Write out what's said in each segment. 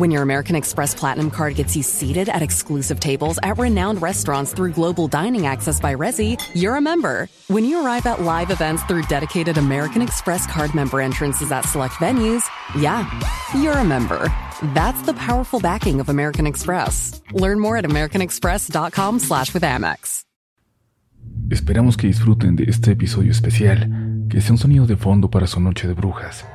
When your American Express Platinum Card gets you seated at exclusive tables at renowned restaurants through global dining access by Resi, you're a member. When you arrive at live events through dedicated American Express card member entrances at select venues, yeah, you're a member. That's the powerful backing of American Express. Learn more at americanexpress.com slash with Amex. Esperamos que disfruten de este episodio especial, que sea un sonido de fondo para su noche de brujas.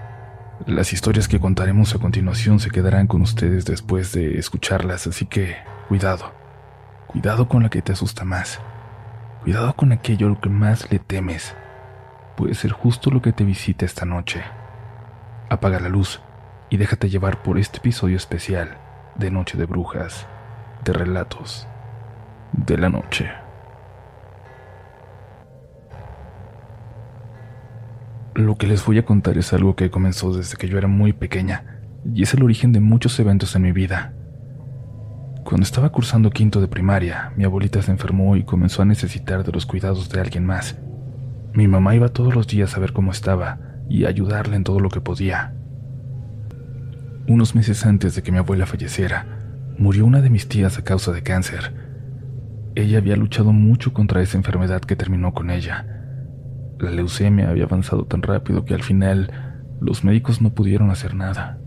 Las historias que contaremos a continuación se quedarán con ustedes después de escucharlas, así que cuidado. Cuidado con la que te asusta más. Cuidado con aquello a lo que más le temes. Puede ser justo lo que te visita esta noche. Apaga la luz y déjate llevar por este episodio especial de Noche de Brujas, de Relatos de la Noche. Lo que les voy a contar es algo que comenzó desde que yo era muy pequeña y es el origen de muchos eventos en mi vida. Cuando estaba cursando quinto de primaria, mi abuelita se enfermó y comenzó a necesitar de los cuidados de alguien más. Mi mamá iba todos los días a ver cómo estaba y ayudarle en todo lo que podía. Unos meses antes de que mi abuela falleciera, murió una de mis tías a causa de cáncer. Ella había luchado mucho contra esa enfermedad que terminó con ella la leucemia había avanzado tan rápido que al final los médicos no pudieron hacer nada.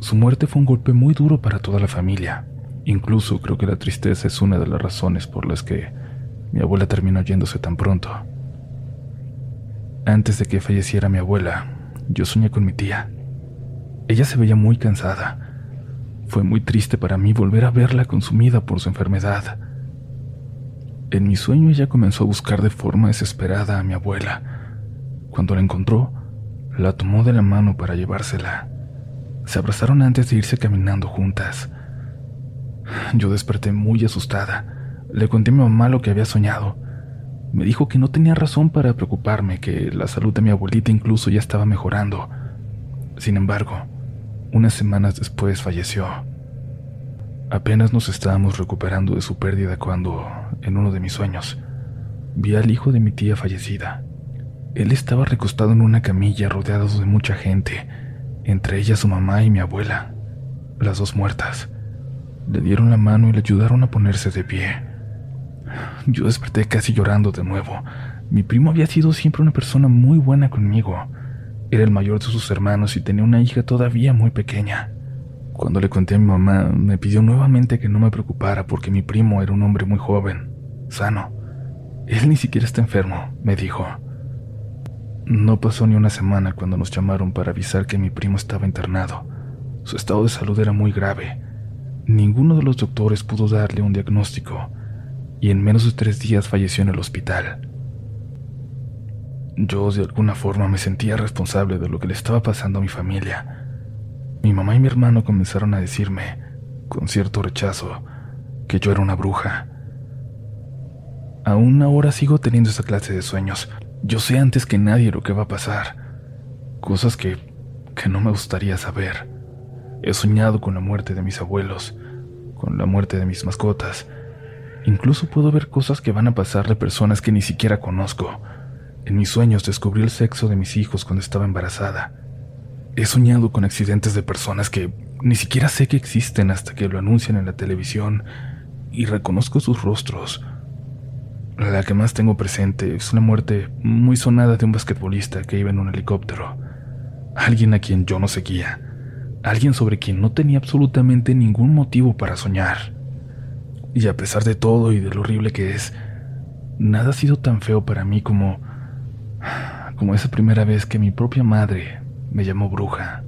Su muerte fue un golpe muy duro para toda la familia. Incluso creo que la tristeza es una de las razones por las que mi abuela terminó yéndose tan pronto. Antes de que falleciera mi abuela, yo soñé con mi tía. Ella se veía muy cansada. Fue muy triste para mí volver a verla consumida por su enfermedad. En mi sueño ella comenzó a buscar de forma desesperada a mi abuela. Cuando la encontró, la tomó de la mano para llevársela. Se abrazaron antes de irse caminando juntas. Yo desperté muy asustada. Le conté a mi mamá lo que había soñado. Me dijo que no tenía razón para preocuparme, que la salud de mi abuelita incluso ya estaba mejorando. Sin embargo, unas semanas después falleció. Apenas nos estábamos recuperando de su pérdida cuando, en uno de mis sueños, vi al hijo de mi tía fallecida. Él estaba recostado en una camilla rodeado de mucha gente, entre ellas su mamá y mi abuela, las dos muertas. Le dieron la mano y le ayudaron a ponerse de pie. Yo desperté casi llorando de nuevo. Mi primo había sido siempre una persona muy buena conmigo. Era el mayor de sus hermanos y tenía una hija todavía muy pequeña. Cuando le conté a mi mamá, me pidió nuevamente que no me preocupara porque mi primo era un hombre muy joven, sano. Él ni siquiera está enfermo, me dijo. No pasó ni una semana cuando nos llamaron para avisar que mi primo estaba internado. Su estado de salud era muy grave. Ninguno de los doctores pudo darle un diagnóstico y en menos de tres días falleció en el hospital. Yo de alguna forma me sentía responsable de lo que le estaba pasando a mi familia mi mamá y mi hermano comenzaron a decirme, con cierto rechazo, que yo era una bruja. Aún ahora sigo teniendo esa clase de sueños. Yo sé antes que nadie lo que va a pasar. Cosas que, que no me gustaría saber. He soñado con la muerte de mis abuelos, con la muerte de mis mascotas. Incluso puedo ver cosas que van a pasarle a personas que ni siquiera conozco. En mis sueños descubrí el sexo de mis hijos cuando estaba embarazada. He soñado con accidentes de personas que ni siquiera sé que existen hasta que lo anuncian en la televisión y reconozco sus rostros. La que más tengo presente es una muerte muy sonada de un basquetbolista que iba en un helicóptero. Alguien a quien yo no seguía. Alguien sobre quien no tenía absolutamente ningún motivo para soñar. Y a pesar de todo y de lo horrible que es, nada ha sido tan feo para mí como como esa primera vez que mi propia madre me llamó bruja.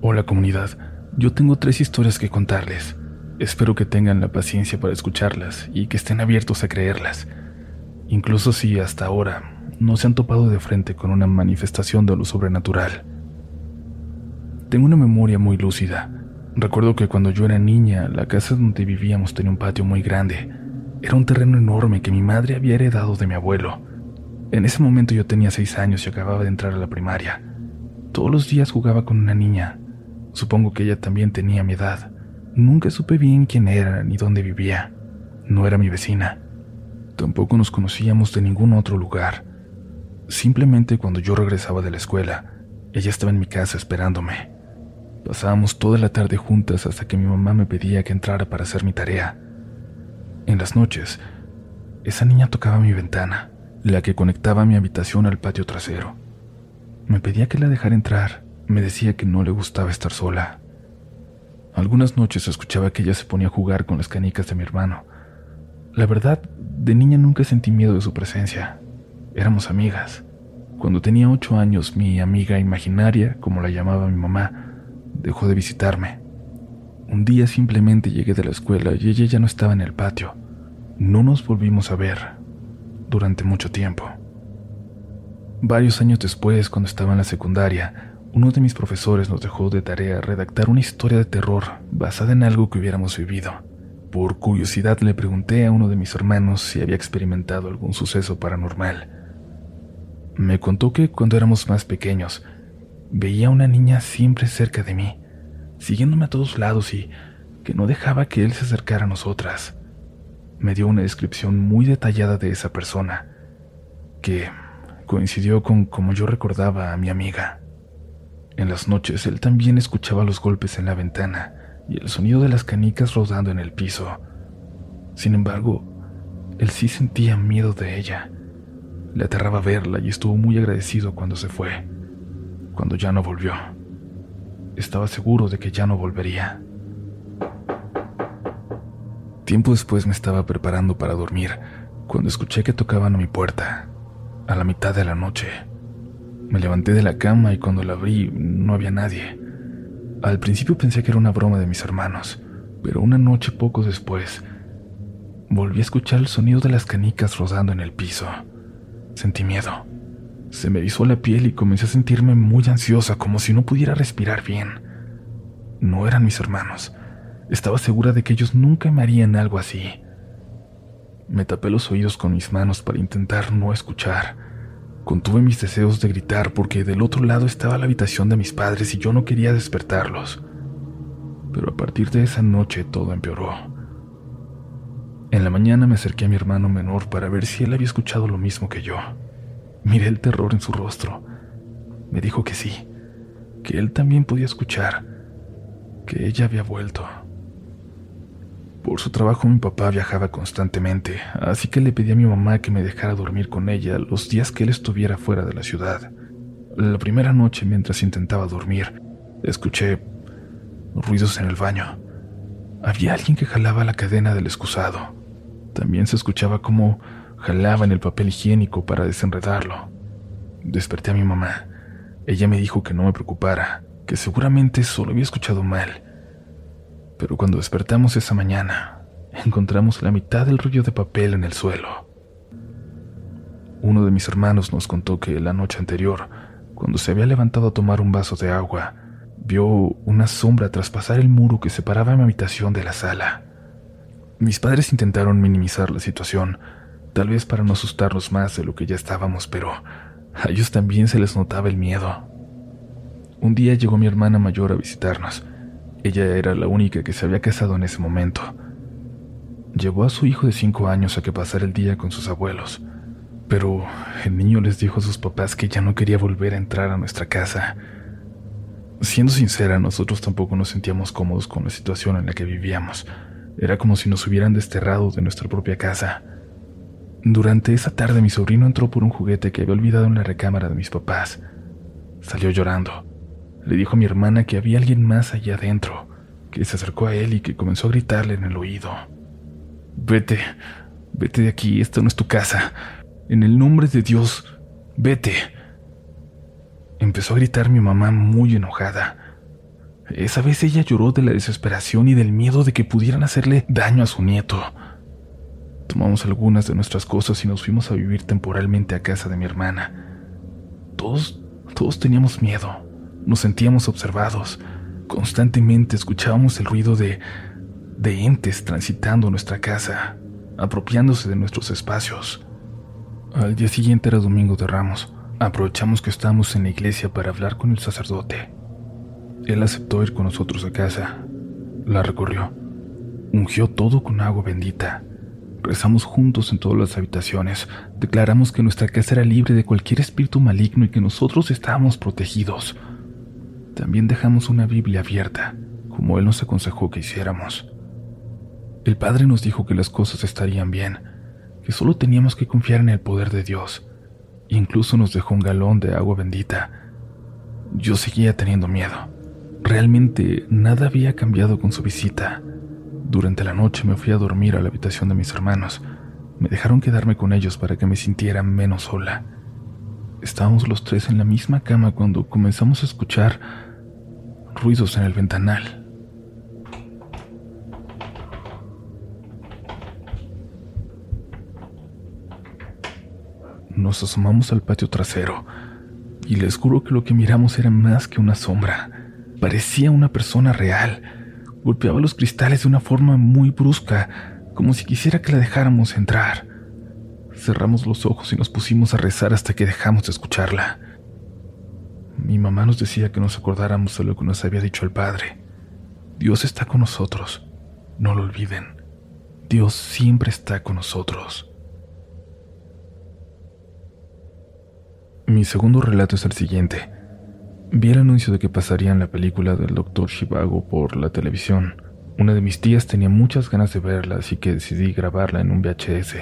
Hola comunidad, yo tengo tres historias que contarles. Espero que tengan la paciencia para escucharlas y que estén abiertos a creerlas, incluso si hasta ahora no se han topado de frente con una manifestación de lo sobrenatural. Tengo una memoria muy lúcida. Recuerdo que cuando yo era niña, la casa donde vivíamos tenía un patio muy grande. Era un terreno enorme que mi madre había heredado de mi abuelo. En ese momento yo tenía seis años y acababa de entrar a la primaria. Todos los días jugaba con una niña. Supongo que ella también tenía mi edad. Nunca supe bien quién era ni dónde vivía. No era mi vecina. Tampoco nos conocíamos de ningún otro lugar. Simplemente cuando yo regresaba de la escuela, ella estaba en mi casa esperándome. Pasábamos toda la tarde juntas hasta que mi mamá me pedía que entrara para hacer mi tarea. En las noches, esa niña tocaba mi ventana, la que conectaba mi habitación al patio trasero. Me pedía que la dejara entrar, me decía que no le gustaba estar sola. Algunas noches escuchaba que ella se ponía a jugar con las canicas de mi hermano. La verdad, de niña nunca sentí miedo de su presencia. Éramos amigas. Cuando tenía ocho años, mi amiga imaginaria, como la llamaba mi mamá, dejó de visitarme. Un día simplemente llegué de la escuela y ella ya no estaba en el patio. No nos volvimos a ver durante mucho tiempo. Varios años después, cuando estaba en la secundaria, uno de mis profesores nos dejó de tarea redactar una historia de terror basada en algo que hubiéramos vivido. Por curiosidad le pregunté a uno de mis hermanos si había experimentado algún suceso paranormal. Me contó que cuando éramos más pequeños, Veía a una niña siempre cerca de mí, siguiéndome a todos lados y que no dejaba que él se acercara a nosotras. Me dio una descripción muy detallada de esa persona, que coincidió con como yo recordaba a mi amiga. En las noches él también escuchaba los golpes en la ventana y el sonido de las canicas rodando en el piso. Sin embargo, él sí sentía miedo de ella. Le aterraba verla y estuvo muy agradecido cuando se fue cuando ya no volvió. Estaba seguro de que ya no volvería. Tiempo después me estaba preparando para dormir cuando escuché que tocaban a mi puerta, a la mitad de la noche. Me levanté de la cama y cuando la abrí no había nadie. Al principio pensé que era una broma de mis hermanos, pero una noche poco después volví a escuchar el sonido de las canicas rodando en el piso. Sentí miedo. Se me erizó la piel y comencé a sentirme muy ansiosa, como si no pudiera respirar bien. No eran mis hermanos. Estaba segura de que ellos nunca me harían algo así. Me tapé los oídos con mis manos para intentar no escuchar. Contuve mis deseos de gritar porque del otro lado estaba la habitación de mis padres y yo no quería despertarlos. Pero a partir de esa noche todo empeoró. En la mañana me acerqué a mi hermano menor para ver si él había escuchado lo mismo que yo. Miré el terror en su rostro. Me dijo que sí, que él también podía escuchar, que ella había vuelto. Por su trabajo mi papá viajaba constantemente, así que le pedí a mi mamá que me dejara dormir con ella los días que él estuviera fuera de la ciudad. La primera noche, mientras intentaba dormir, escuché ruidos en el baño. Había alguien que jalaba la cadena del excusado. También se escuchaba como Jalaba en el papel higiénico para desenredarlo. Desperté a mi mamá. Ella me dijo que no me preocupara, que seguramente solo había escuchado mal. Pero cuando despertamos esa mañana, encontramos la mitad del rollo de papel en el suelo. Uno de mis hermanos nos contó que la noche anterior, cuando se había levantado a tomar un vaso de agua, vio una sombra traspasar el muro que separaba mi habitación de la sala. Mis padres intentaron minimizar la situación, tal vez para no asustarnos más de lo que ya estábamos, pero a ellos también se les notaba el miedo. Un día llegó mi hermana mayor a visitarnos. Ella era la única que se había casado en ese momento. Llevó a su hijo de cinco años a que pasara el día con sus abuelos, pero el niño les dijo a sus papás que ya no quería volver a entrar a nuestra casa. Siendo sincera, nosotros tampoco nos sentíamos cómodos con la situación en la que vivíamos. Era como si nos hubieran desterrado de nuestra propia casa. Durante esa tarde mi sobrino entró por un juguete que había olvidado en la recámara de mis papás. Salió llorando. Le dijo a mi hermana que había alguien más allá adentro, que se acercó a él y que comenzó a gritarle en el oído. Vete, vete de aquí, esta no es tu casa. En el nombre de Dios, vete. Empezó a gritar mi mamá muy enojada. Esa vez ella lloró de la desesperación y del miedo de que pudieran hacerle daño a su nieto. Tomamos algunas de nuestras cosas y nos fuimos a vivir temporalmente a casa de mi hermana. Todos, todos teníamos miedo, nos sentíamos observados. Constantemente escuchábamos el ruido de, de entes transitando nuestra casa, apropiándose de nuestros espacios. Al día siguiente era domingo de Ramos. Aprovechamos que estábamos en la iglesia para hablar con el sacerdote. Él aceptó ir con nosotros a casa. La recorrió. Ungió todo con agua bendita. Rezamos juntos en todas las habitaciones. Declaramos que nuestra casa era libre de cualquier espíritu maligno y que nosotros estábamos protegidos. También dejamos una Biblia abierta, como Él nos aconsejó que hiciéramos. El Padre nos dijo que las cosas estarían bien, que solo teníamos que confiar en el poder de Dios. Incluso nos dejó un galón de agua bendita. Yo seguía teniendo miedo. Realmente nada había cambiado con su visita. Durante la noche me fui a dormir a la habitación de mis hermanos. Me dejaron quedarme con ellos para que me sintiera menos sola. Estábamos los tres en la misma cama cuando comenzamos a escuchar ruidos en el ventanal. Nos asomamos al patio trasero y les juro que lo que miramos era más que una sombra. Parecía una persona real. Golpeaba los cristales de una forma muy brusca, como si quisiera que la dejáramos entrar. Cerramos los ojos y nos pusimos a rezar hasta que dejamos de escucharla. Mi mamá nos decía que nos acordáramos de lo que nos había dicho el Padre. Dios está con nosotros. No lo olviden. Dios siempre está con nosotros. Mi segundo relato es el siguiente. Vi el anuncio de que pasarían la película del Dr. Shivago por la televisión. Una de mis tías tenía muchas ganas de verla, así que decidí grabarla en un VHS.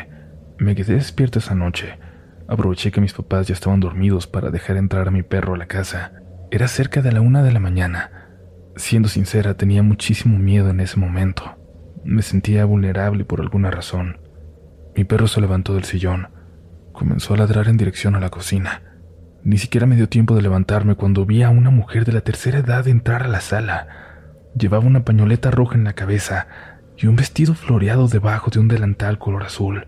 Me quedé despierta esa noche Aproveché que mis papás ya estaban dormidos para dejar entrar a mi perro a la casa. Era cerca de la una de la mañana. Siendo sincera, tenía muchísimo miedo en ese momento. Me sentía vulnerable por alguna razón. Mi perro se levantó del sillón. Comenzó a ladrar en dirección a la cocina. Ni siquiera me dio tiempo de levantarme cuando vi a una mujer de la tercera edad entrar a la sala. Llevaba una pañoleta roja en la cabeza y un vestido floreado debajo de un delantal color azul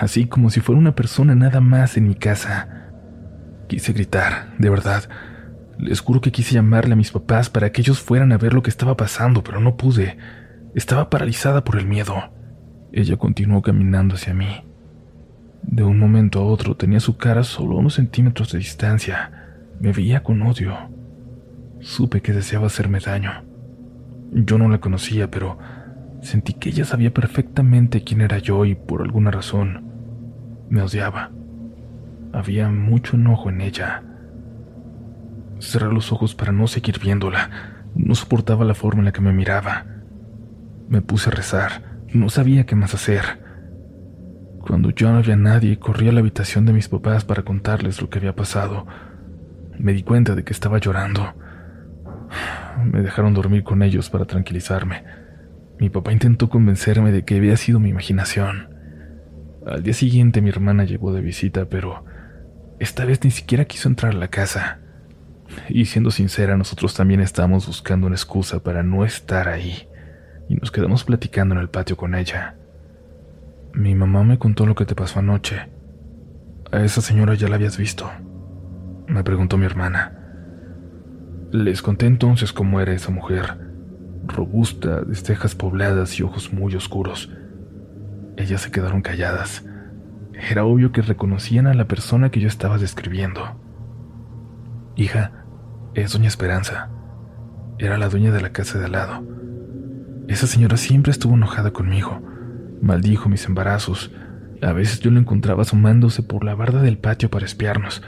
así como si fuera una persona nada más en mi casa. Quise gritar, de verdad. Les juro que quise llamarle a mis papás para que ellos fueran a ver lo que estaba pasando, pero no pude. Estaba paralizada por el miedo. Ella continuó caminando hacia mí. De un momento a otro tenía su cara solo a unos centímetros de distancia. Me veía con odio. Supe que deseaba hacerme daño. Yo no la conocía, pero Sentí que ella sabía perfectamente quién era yo y por alguna razón me odiaba. Había mucho enojo en ella. Cerré los ojos para no seguir viéndola. No soportaba la forma en la que me miraba. Me puse a rezar. No sabía qué más hacer. Cuando ya no había nadie, corrí a la habitación de mis papás para contarles lo que había pasado. Me di cuenta de que estaba llorando. Me dejaron dormir con ellos para tranquilizarme. Mi papá intentó convencerme de que había sido mi imaginación. Al día siguiente mi hermana llegó de visita, pero esta vez ni siquiera quiso entrar a la casa. Y siendo sincera, nosotros también estábamos buscando una excusa para no estar ahí, y nos quedamos platicando en el patio con ella. Mi mamá me contó lo que te pasó anoche. A esa señora ya la habías visto, me preguntó mi hermana. Les conté entonces cómo era esa mujer robusta, de cejas pobladas y ojos muy oscuros. Ellas se quedaron calladas. Era obvio que reconocían a la persona que yo estaba describiendo. Hija, es doña Esperanza. Era la dueña de la casa de al lado. Esa señora siempre estuvo enojada conmigo. Maldijo mis embarazos. A veces yo la encontraba asomándose por la barda del patio para espiarnos.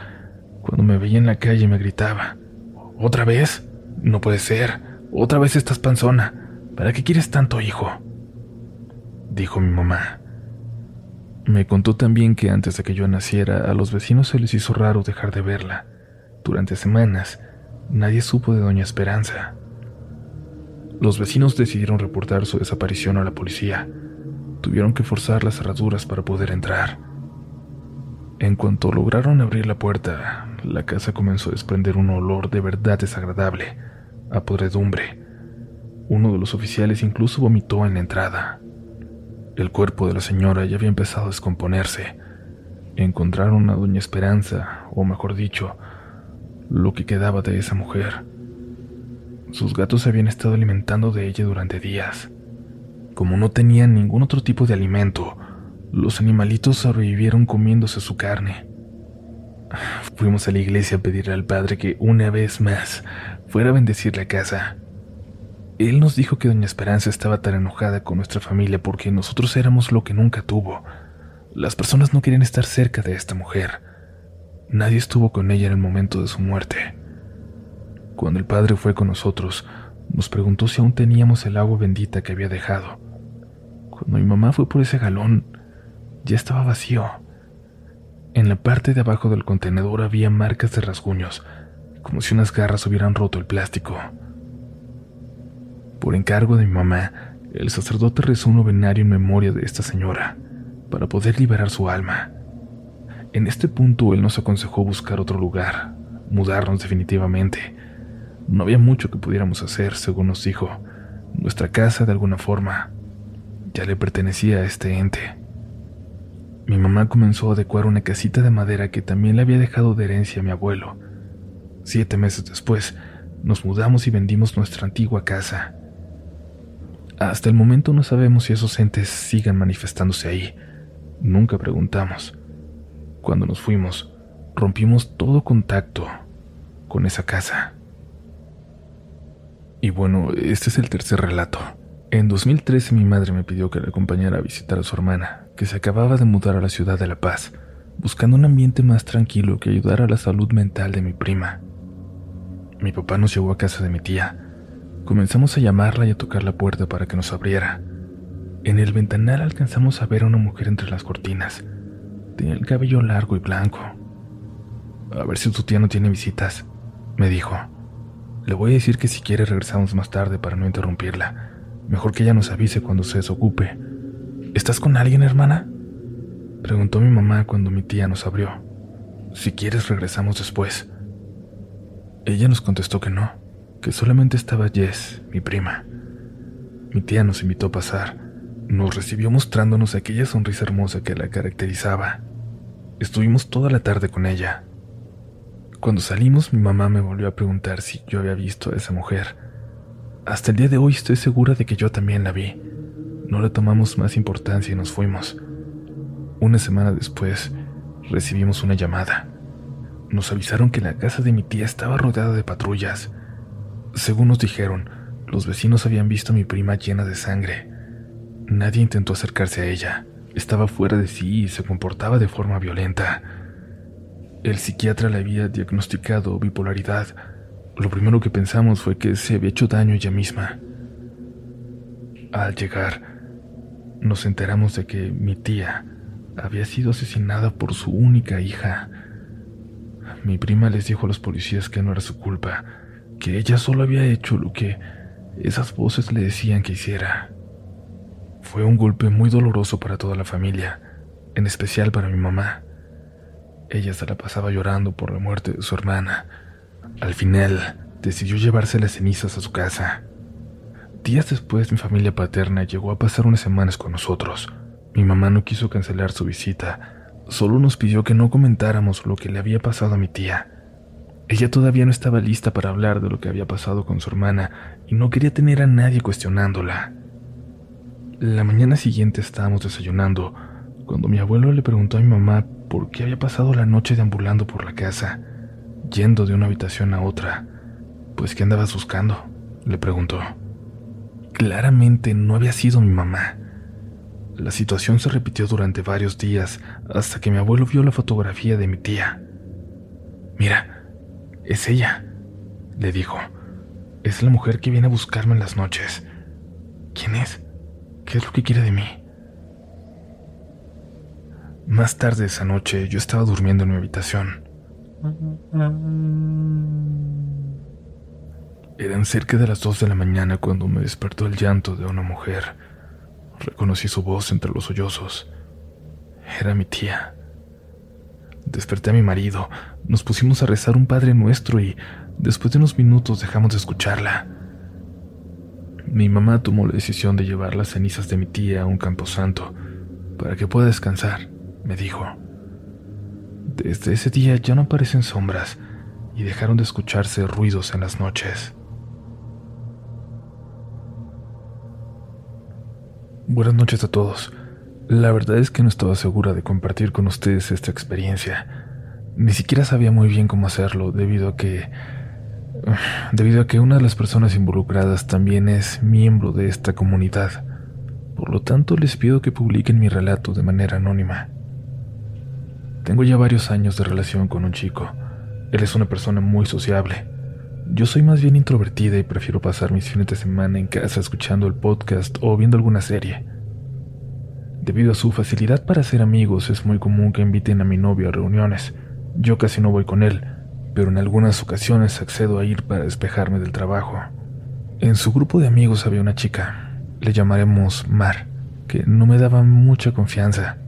Cuando me veía en la calle me gritaba, ¿Otra vez? No puede ser. Otra vez estás panzona. ¿Para qué quieres tanto, hijo? Dijo mi mamá. Me contó también que antes de que yo naciera, a los vecinos se les hizo raro dejar de verla. Durante semanas, nadie supo de Doña Esperanza. Los vecinos decidieron reportar su desaparición a la policía. Tuvieron que forzar las cerraduras para poder entrar. En cuanto lograron abrir la puerta, la casa comenzó a desprender un olor de verdad desagradable a podredumbre. Uno de los oficiales incluso vomitó en la entrada. El cuerpo de la señora ya había empezado a descomponerse. Encontraron a Doña Esperanza, o mejor dicho, lo que quedaba de esa mujer. Sus gatos se habían estado alimentando de ella durante días. Como no tenían ningún otro tipo de alimento, los animalitos sobrevivieron comiéndose su carne. Fuimos a la iglesia a pedirle al padre que una vez más fuera a bendecir la casa. Él nos dijo que doña Esperanza estaba tan enojada con nuestra familia porque nosotros éramos lo que nunca tuvo. Las personas no querían estar cerca de esta mujer. Nadie estuvo con ella en el momento de su muerte. Cuando el padre fue con nosotros, nos preguntó si aún teníamos el agua bendita que había dejado. Cuando mi mamá fue por ese galón, ya estaba vacío. En la parte de abajo del contenedor había marcas de rasguños, como si unas garras hubieran roto el plástico. Por encargo de mi mamá, el sacerdote rezó un novenario en memoria de esta señora, para poder liberar su alma. En este punto él nos aconsejó buscar otro lugar, mudarnos definitivamente. No había mucho que pudiéramos hacer, según nos dijo. Nuestra casa, de alguna forma, ya le pertenecía a este ente. Mi mamá comenzó a adecuar una casita de madera que también le había dejado de herencia a mi abuelo. Siete meses después, nos mudamos y vendimos nuestra antigua casa. Hasta el momento no sabemos si esos entes sigan manifestándose ahí. Nunca preguntamos. Cuando nos fuimos, rompimos todo contacto con esa casa. Y bueno, este es el tercer relato. En 2013 mi madre me pidió que la acompañara a visitar a su hermana, que se acababa de mudar a la ciudad de La Paz, buscando un ambiente más tranquilo que ayudara a la salud mental de mi prima. Mi papá nos llevó a casa de mi tía, Comenzamos a llamarla y a tocar la puerta para que nos abriera. En el ventanal alcanzamos a ver a una mujer entre las cortinas. Tenía el cabello largo y blanco. A ver si tu tía no tiene visitas, me dijo. Le voy a decir que si quiere regresamos más tarde para no interrumpirla. Mejor que ella nos avise cuando se desocupe. ¿Estás con alguien, hermana? Preguntó mi mamá cuando mi tía nos abrió. Si quieres, regresamos después. Ella nos contestó que no que solamente estaba Jess, mi prima. Mi tía nos invitó a pasar. Nos recibió mostrándonos aquella sonrisa hermosa que la caracterizaba. Estuvimos toda la tarde con ella. Cuando salimos, mi mamá me volvió a preguntar si yo había visto a esa mujer. Hasta el día de hoy estoy segura de que yo también la vi. No le tomamos más importancia y nos fuimos. Una semana después, recibimos una llamada. Nos avisaron que la casa de mi tía estaba rodeada de patrullas según nos dijeron, los vecinos habían visto a mi prima llena de sangre. Nadie intentó acercarse a ella. Estaba fuera de sí y se comportaba de forma violenta. El psiquiatra le había diagnosticado bipolaridad. Lo primero que pensamos fue que se había hecho daño ella misma. Al llegar, nos enteramos de que mi tía había sido asesinada por su única hija. Mi prima les dijo a los policías que no era su culpa, que ella solo había hecho lo que esas voces le decían que hiciera. Fue un golpe muy doloroso para toda la familia, en especial para mi mamá. Ella se la pasaba llorando por la muerte de su hermana. Al final, decidió llevarse las cenizas a su casa. Días después, mi familia paterna llegó a pasar unas semanas con nosotros. Mi mamá no quiso cancelar su visita, solo nos pidió que no comentáramos lo que le había pasado a mi tía ella todavía no estaba lista para hablar de lo que había pasado con su hermana y no quería tener a nadie cuestionándola. La mañana siguiente estábamos desayunando cuando mi abuelo le preguntó a mi mamá por qué había pasado la noche deambulando por la casa, yendo de una habitación a otra. Pues qué andabas buscando, le preguntó. Claramente no había sido mi mamá. La situación se repitió durante varios días hasta que mi abuelo vio la fotografía de mi tía. Mira, es ella, le dijo. Es la mujer que viene a buscarme en las noches. ¿Quién es? ¿Qué es lo que quiere de mí? Más tarde esa noche yo estaba durmiendo en mi habitación. Eran cerca de las dos de la mañana cuando me despertó el llanto de una mujer. Reconocí su voz entre los sollozos. Era mi tía. Desperté a mi marido, nos pusimos a rezar un Padre Nuestro y después de unos minutos dejamos de escucharla. Mi mamá tomó la decisión de llevar las cenizas de mi tía a un camposanto para que pueda descansar, me dijo. Desde ese día ya no aparecen sombras y dejaron de escucharse ruidos en las noches. Buenas noches a todos. La verdad es que no estaba segura de compartir con ustedes esta experiencia. Ni siquiera sabía muy bien cómo hacerlo debido a que debido a que una de las personas involucradas también es miembro de esta comunidad. Por lo tanto, les pido que publiquen mi relato de manera anónima. Tengo ya varios años de relación con un chico. Él es una persona muy sociable. Yo soy más bien introvertida y prefiero pasar mis fines de semana en casa escuchando el podcast o viendo alguna serie. Debido a su facilidad para hacer amigos, es muy común que inviten a mi novio a reuniones. Yo casi no voy con él, pero en algunas ocasiones accedo a ir para despejarme del trabajo. En su grupo de amigos había una chica, le llamaremos Mar, que no me daba mucha confianza.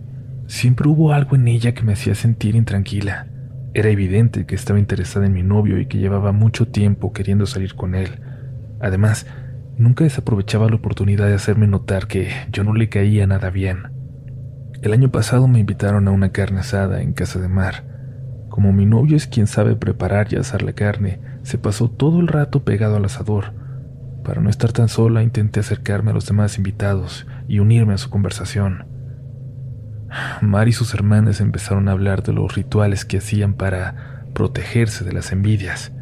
Siempre hubo algo en ella que me hacía sentir intranquila. Era evidente que estaba interesada en mi novio y que llevaba mucho tiempo queriendo salir con él. Además, nunca desaprovechaba la oportunidad de hacerme notar que yo no le caía nada bien. El año pasado me invitaron a una carne asada en casa de Mar. Como mi novio es quien sabe preparar y asar la carne, se pasó todo el rato pegado al asador. Para no estar tan sola, intenté acercarme a los demás invitados y unirme a su conversación. Mar y sus hermanas empezaron a hablar de los rituales que hacían para protegerse de las envidias.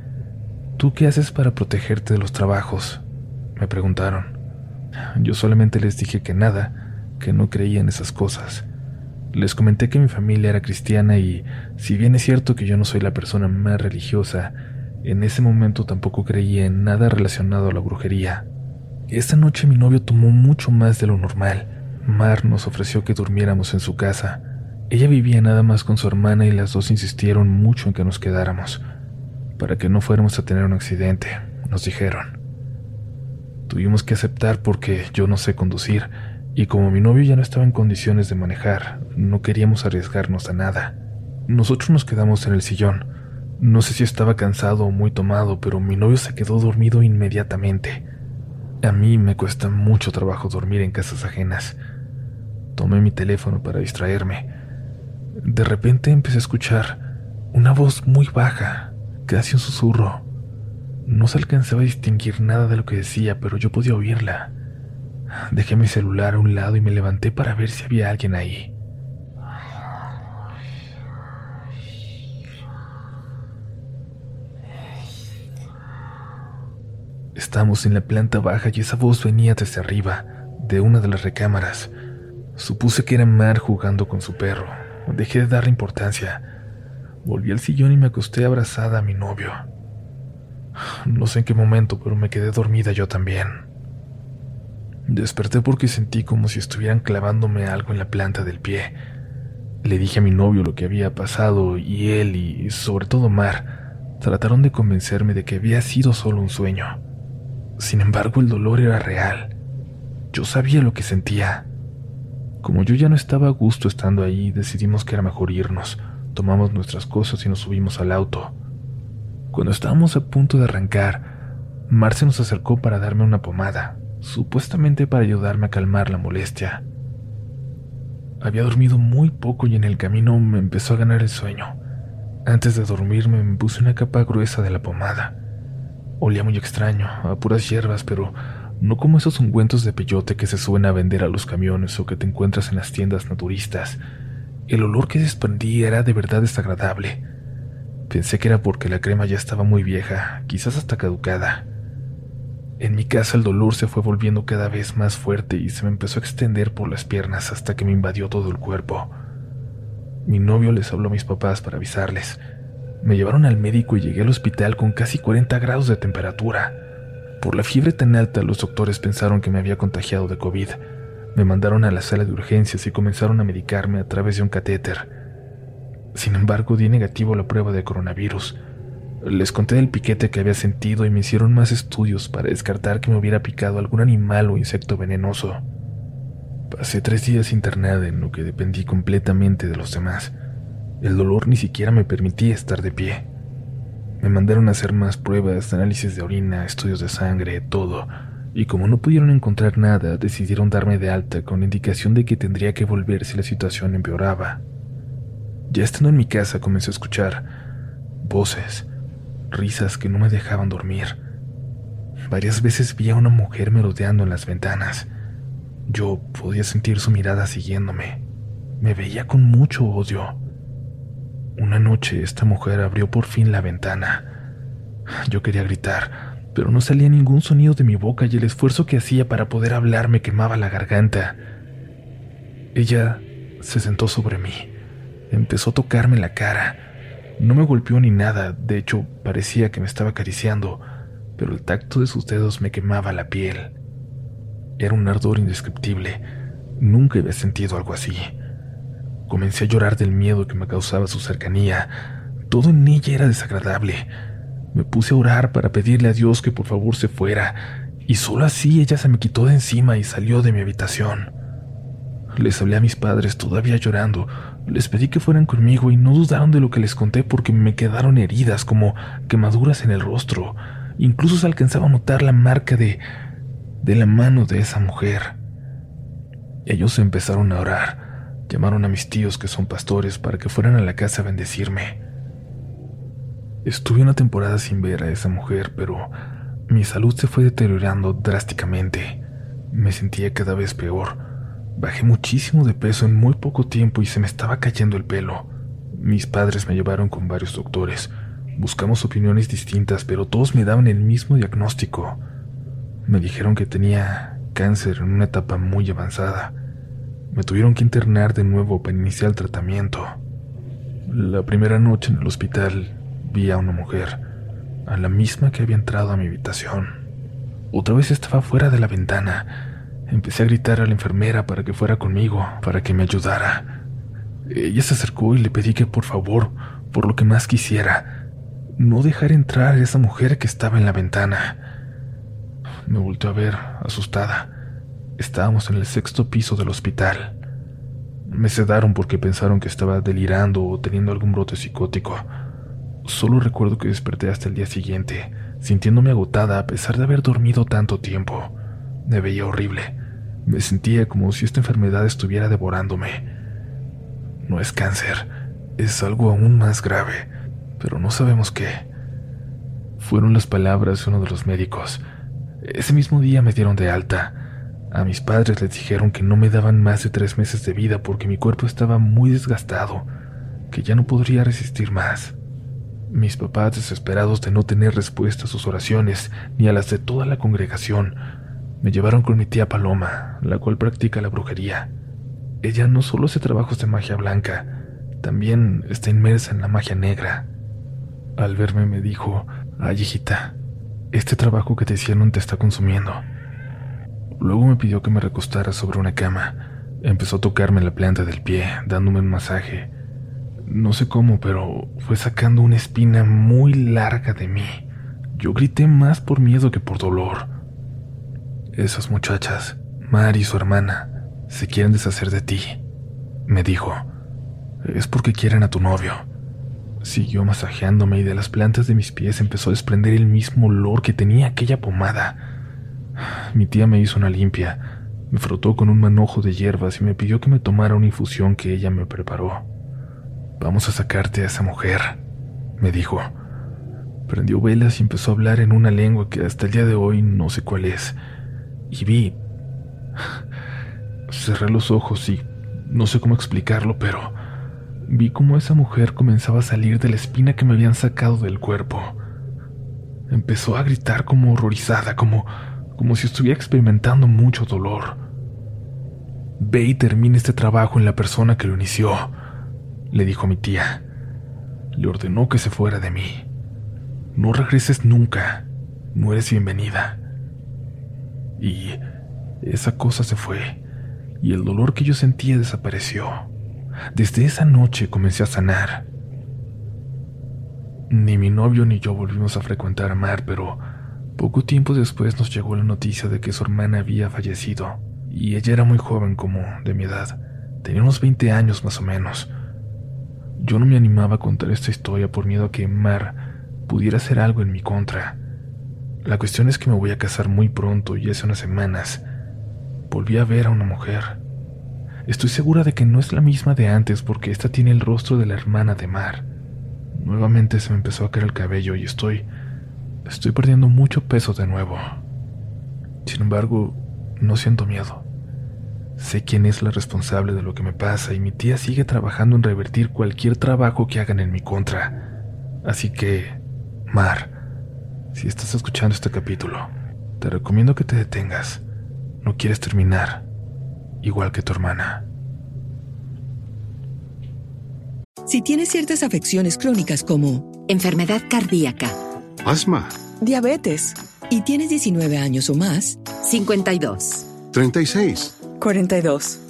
¿Tú qué haces para protegerte de los trabajos? Me preguntaron. Yo solamente les dije que nada, que no creía en esas cosas. Les comenté que mi familia era cristiana y, si bien es cierto que yo no soy la persona más religiosa, en ese momento tampoco creía en nada relacionado a la brujería. Esta noche mi novio tomó mucho más de lo normal. Mar nos ofreció que durmiéramos en su casa. Ella vivía nada más con su hermana y las dos insistieron mucho en que nos quedáramos, para que no fuéramos a tener un accidente, nos dijeron. Tuvimos que aceptar porque yo no sé conducir, y como mi novio ya no estaba en condiciones de manejar, no queríamos arriesgarnos a nada. Nosotros nos quedamos en el sillón. No sé si estaba cansado o muy tomado, pero mi novio se quedó dormido inmediatamente. A mí me cuesta mucho trabajo dormir en casas ajenas. Tomé mi teléfono para distraerme. De repente empecé a escuchar una voz muy baja, casi un susurro. No se alcanzaba a distinguir nada de lo que decía, pero yo podía oírla. Dejé mi celular a un lado y me levanté para ver si había alguien ahí. Estamos en la planta baja y esa voz venía desde arriba, de una de las recámaras. Supuse que era Mar jugando con su perro. Dejé de darle importancia. Volví al sillón y me acosté abrazada a mi novio. No sé en qué momento, pero me quedé dormida yo también. Desperté porque sentí como si estuvieran clavándome algo en la planta del pie. Le dije a mi novio lo que había pasado y él y sobre todo Mar trataron de convencerme de que había sido solo un sueño. Sin embargo, el dolor era real. Yo sabía lo que sentía. Como yo ya no estaba a gusto estando ahí, decidimos que era mejor irnos. Tomamos nuestras cosas y nos subimos al auto. Cuando estábamos a punto de arrancar, Marce nos acercó para darme una pomada, supuestamente para ayudarme a calmar la molestia. Había dormido muy poco y en el camino me empezó a ganar el sueño. Antes de dormirme me puse una capa gruesa de la pomada. Olía muy extraño, a puras hierbas, pero no como esos ungüentos de peyote que se suben a vender a los camiones o que te encuentras en las tiendas naturistas. El olor que desprendía era de verdad desagradable. Pensé que era porque la crema ya estaba muy vieja, quizás hasta caducada. En mi casa el dolor se fue volviendo cada vez más fuerte y se me empezó a extender por las piernas hasta que me invadió todo el cuerpo. Mi novio les habló a mis papás para avisarles. Me llevaron al médico y llegué al hospital con casi 40 grados de temperatura. Por la fiebre tan alta, los doctores pensaron que me había contagiado de COVID. Me mandaron a la sala de urgencias y comenzaron a medicarme a través de un catéter. Sin embargo, di negativo a la prueba de coronavirus. Les conté del piquete que había sentido y me hicieron más estudios para descartar que me hubiera picado algún animal o insecto venenoso. Pasé tres días internada en lo que dependí completamente de los demás. El dolor ni siquiera me permitía estar de pie. Me mandaron a hacer más pruebas, análisis de orina, estudios de sangre, todo, y como no pudieron encontrar nada, decidieron darme de alta con indicación de que tendría que volver si la situación empeoraba. Ya estando en mi casa comencé a escuchar voces, risas que no me dejaban dormir. Varias veces vi a una mujer merodeando en las ventanas. Yo podía sentir su mirada siguiéndome. Me veía con mucho odio. Una noche esta mujer abrió por fin la ventana. Yo quería gritar, pero no salía ningún sonido de mi boca y el esfuerzo que hacía para poder hablar me quemaba la garganta. Ella se sentó sobre mí, empezó a tocarme la cara. No me golpeó ni nada, de hecho parecía que me estaba acariciando, pero el tacto de sus dedos me quemaba la piel. Era un ardor indescriptible. Nunca había sentido algo así. Comencé a llorar del miedo que me causaba su cercanía. Todo en ella era desagradable. Me puse a orar para pedirle a Dios que por favor se fuera, y solo así ella se me quitó de encima y salió de mi habitación. Les hablé a mis padres todavía llorando, les pedí que fueran conmigo y no dudaron de lo que les conté porque me quedaron heridas como quemaduras en el rostro. Incluso se alcanzaba a notar la marca de de la mano de esa mujer. Ellos empezaron a orar. Llamaron a mis tíos que son pastores para que fueran a la casa a bendecirme. Estuve una temporada sin ver a esa mujer, pero mi salud se fue deteriorando drásticamente. Me sentía cada vez peor. Bajé muchísimo de peso en muy poco tiempo y se me estaba cayendo el pelo. Mis padres me llevaron con varios doctores. Buscamos opiniones distintas, pero todos me daban el mismo diagnóstico. Me dijeron que tenía cáncer en una etapa muy avanzada. Me tuvieron que internar de nuevo para iniciar el tratamiento. La primera noche en el hospital vi a una mujer, a la misma que había entrado a mi habitación. Otra vez estaba fuera de la ventana. Empecé a gritar a la enfermera para que fuera conmigo, para que me ayudara. Ella se acercó y le pedí que por favor, por lo que más quisiera, no dejar entrar a esa mujer que estaba en la ventana. Me volteó a ver, asustada. Estábamos en el sexto piso del hospital. Me sedaron porque pensaron que estaba delirando o teniendo algún brote psicótico. Solo recuerdo que desperté hasta el día siguiente, sintiéndome agotada a pesar de haber dormido tanto tiempo. Me veía horrible. Me sentía como si esta enfermedad estuviera devorándome. No es cáncer, es algo aún más grave, pero no sabemos qué. Fueron las palabras de uno de los médicos. Ese mismo día me dieron de alta. A mis padres les dijeron que no me daban más de tres meses de vida porque mi cuerpo estaba muy desgastado, que ya no podría resistir más. Mis papás, desesperados de no tener respuesta a sus oraciones ni a las de toda la congregación, me llevaron con mi tía Paloma, la cual practica la brujería. Ella no solo hace trabajos de magia blanca, también está inmersa en la magia negra. Al verme me dijo, ay hijita, este trabajo que te hicieron te está consumiendo. Luego me pidió que me recostara sobre una cama. Empezó a tocarme la planta del pie, dándome un masaje. No sé cómo, pero fue sacando una espina muy larga de mí. Yo grité más por miedo que por dolor. Esas muchachas, Mar y su hermana, se quieren deshacer de ti, me dijo. Es porque quieren a tu novio. Siguió masajeándome y de las plantas de mis pies empezó a desprender el mismo olor que tenía aquella pomada. Mi tía me hizo una limpia, me frotó con un manojo de hierbas y me pidió que me tomara una infusión que ella me preparó. Vamos a sacarte a esa mujer, me dijo. Prendió velas y empezó a hablar en una lengua que hasta el día de hoy no sé cuál es. Y vi... Cerré los ojos y no sé cómo explicarlo, pero vi cómo esa mujer comenzaba a salir de la espina que me habían sacado del cuerpo. Empezó a gritar como horrorizada, como, como si estuviera experimentando mucho dolor. Ve y termina este trabajo en la persona que lo inició le dijo mi tía. Le ordenó que se fuera de mí. No regreses nunca. No eres bienvenida. Y esa cosa se fue, y el dolor que yo sentía desapareció. Desde esa noche comencé a sanar. Ni mi novio ni yo volvimos a frecuentar a Mar, pero poco tiempo después nos llegó la noticia de que su hermana había fallecido, y ella era muy joven como de mi edad. Tenía unos 20 años más o menos. Yo no me animaba a contar esta historia por miedo a que Mar pudiera hacer algo en mi contra. La cuestión es que me voy a casar muy pronto y hace unas semanas volví a ver a una mujer. Estoy segura de que no es la misma de antes porque esta tiene el rostro de la hermana de Mar. Nuevamente se me empezó a caer el cabello y estoy estoy perdiendo mucho peso de nuevo. Sin embargo, no siento miedo. Sé quién es la responsable de lo que me pasa y mi tía sigue trabajando en revertir cualquier trabajo que hagan en mi contra. Así que, Mar, Si estás escuchando este capítulo, te recomiendo que te detengas. No quieres terminar, igual que tu hermana. Si tienes ciertas afecciones crónicas como enfermedad cardíaca, asma, diabetes, y tienes 19 años o más, 52, 36, 42.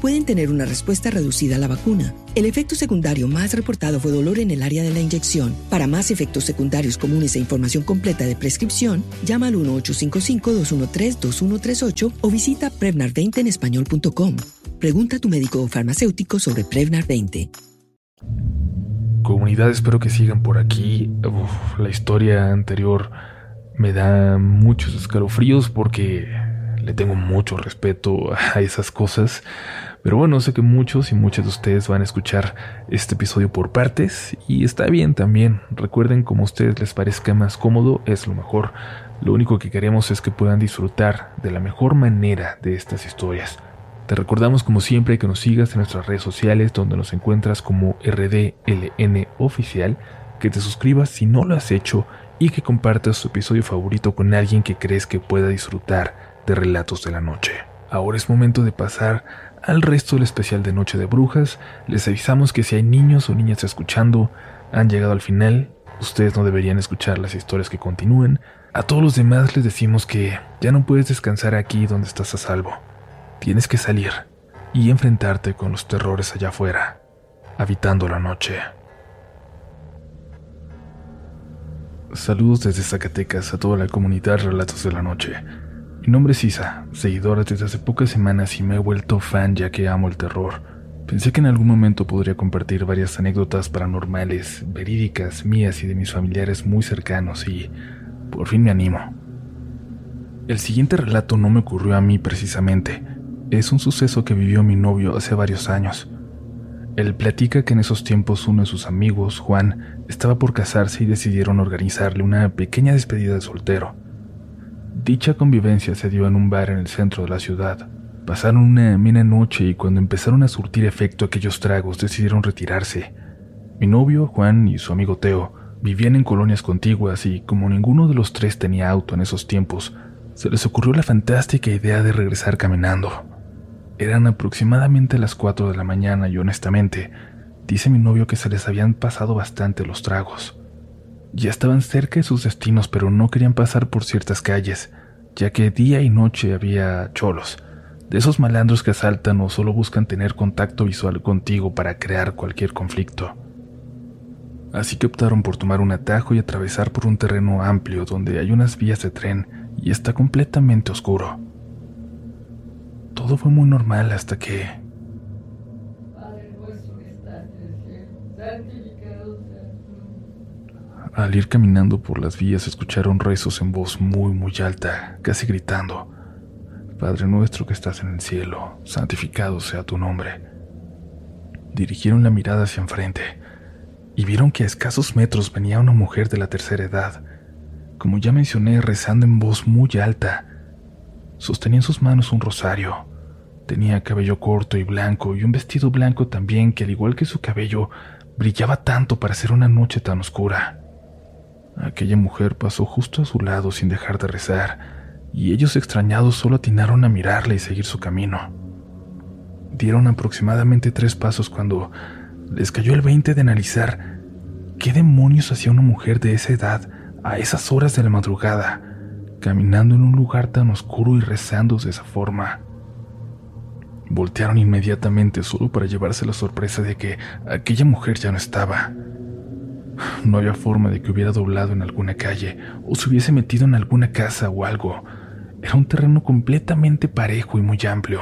pueden tener una respuesta reducida a la vacuna. El efecto secundario más reportado fue dolor en el área de la inyección. Para más efectos secundarios comunes e información completa de prescripción, llama al 1-855-213-2138 o visita Prevnar20 en español.com. Pregunta a tu médico o farmacéutico sobre Prevnar 20. Comunidad, espero que sigan por aquí. la historia anterior me da muchos escalofríos porque tengo mucho respeto a esas cosas. Pero bueno, sé que muchos y muchas de ustedes van a escuchar este episodio por partes y está bien también. Recuerden como a ustedes les parezca más cómodo, es lo mejor. Lo único que queremos es que puedan disfrutar de la mejor manera de estas historias. Te recordamos como siempre que nos sigas en nuestras redes sociales donde nos encuentras como RDLN oficial, que te suscribas si no lo has hecho y que compartas tu episodio favorito con alguien que crees que pueda disfrutar de Relatos de la Noche. Ahora es momento de pasar al resto del especial de Noche de Brujas. Les avisamos que si hay niños o niñas escuchando, han llegado al final. Ustedes no deberían escuchar las historias que continúen. A todos los demás les decimos que ya no puedes descansar aquí donde estás a salvo. Tienes que salir y enfrentarte con los terrores allá afuera, habitando la noche. Saludos desde Zacatecas a toda la comunidad Relatos de la Noche. Mi nombre es Isa, seguidora desde hace pocas semanas y me he vuelto fan ya que amo el terror. Pensé que en algún momento podría compartir varias anécdotas paranormales, verídicas, mías y de mis familiares muy cercanos y por fin me animo. El siguiente relato no me ocurrió a mí precisamente. Es un suceso que vivió mi novio hace varios años. Él platica que en esos tiempos uno de sus amigos, Juan, estaba por casarse y decidieron organizarle una pequeña despedida de soltero. Dicha convivencia se dio en un bar en el centro de la ciudad. Pasaron una amena noche y cuando empezaron a surtir efecto aquellos tragos decidieron retirarse. Mi novio, Juan, y su amigo Teo vivían en colonias contiguas y como ninguno de los tres tenía auto en esos tiempos, se les ocurrió la fantástica idea de regresar caminando. Eran aproximadamente las 4 de la mañana y honestamente, dice mi novio que se les habían pasado bastante los tragos. Ya estaban cerca de sus destinos, pero no querían pasar por ciertas calles, ya que día y noche había cholos, de esos malandros que asaltan o solo buscan tener contacto visual contigo para crear cualquier conflicto. Así que optaron por tomar un atajo y atravesar por un terreno amplio donde hay unas vías de tren y está completamente oscuro. Todo fue muy normal hasta que... Al ir caminando por las vías escucharon rezos en voz muy muy alta, casi gritando, Padre nuestro que estás en el cielo, santificado sea tu nombre. Dirigieron la mirada hacia enfrente y vieron que a escasos metros venía una mujer de la tercera edad, como ya mencioné, rezando en voz muy alta. Sostenía en sus manos un rosario. Tenía cabello corto y blanco y un vestido blanco también que al igual que su cabello brillaba tanto para ser una noche tan oscura. Aquella mujer pasó justo a su lado sin dejar de rezar, y ellos extrañados solo atinaron a mirarla y seguir su camino. Dieron aproximadamente tres pasos cuando les cayó el veinte de analizar qué demonios hacía una mujer de esa edad a esas horas de la madrugada, caminando en un lugar tan oscuro y rezando de esa forma. Voltearon inmediatamente solo para llevarse la sorpresa de que aquella mujer ya no estaba. No había forma de que hubiera doblado en alguna calle o se hubiese metido en alguna casa o algo. Era un terreno completamente parejo y muy amplio.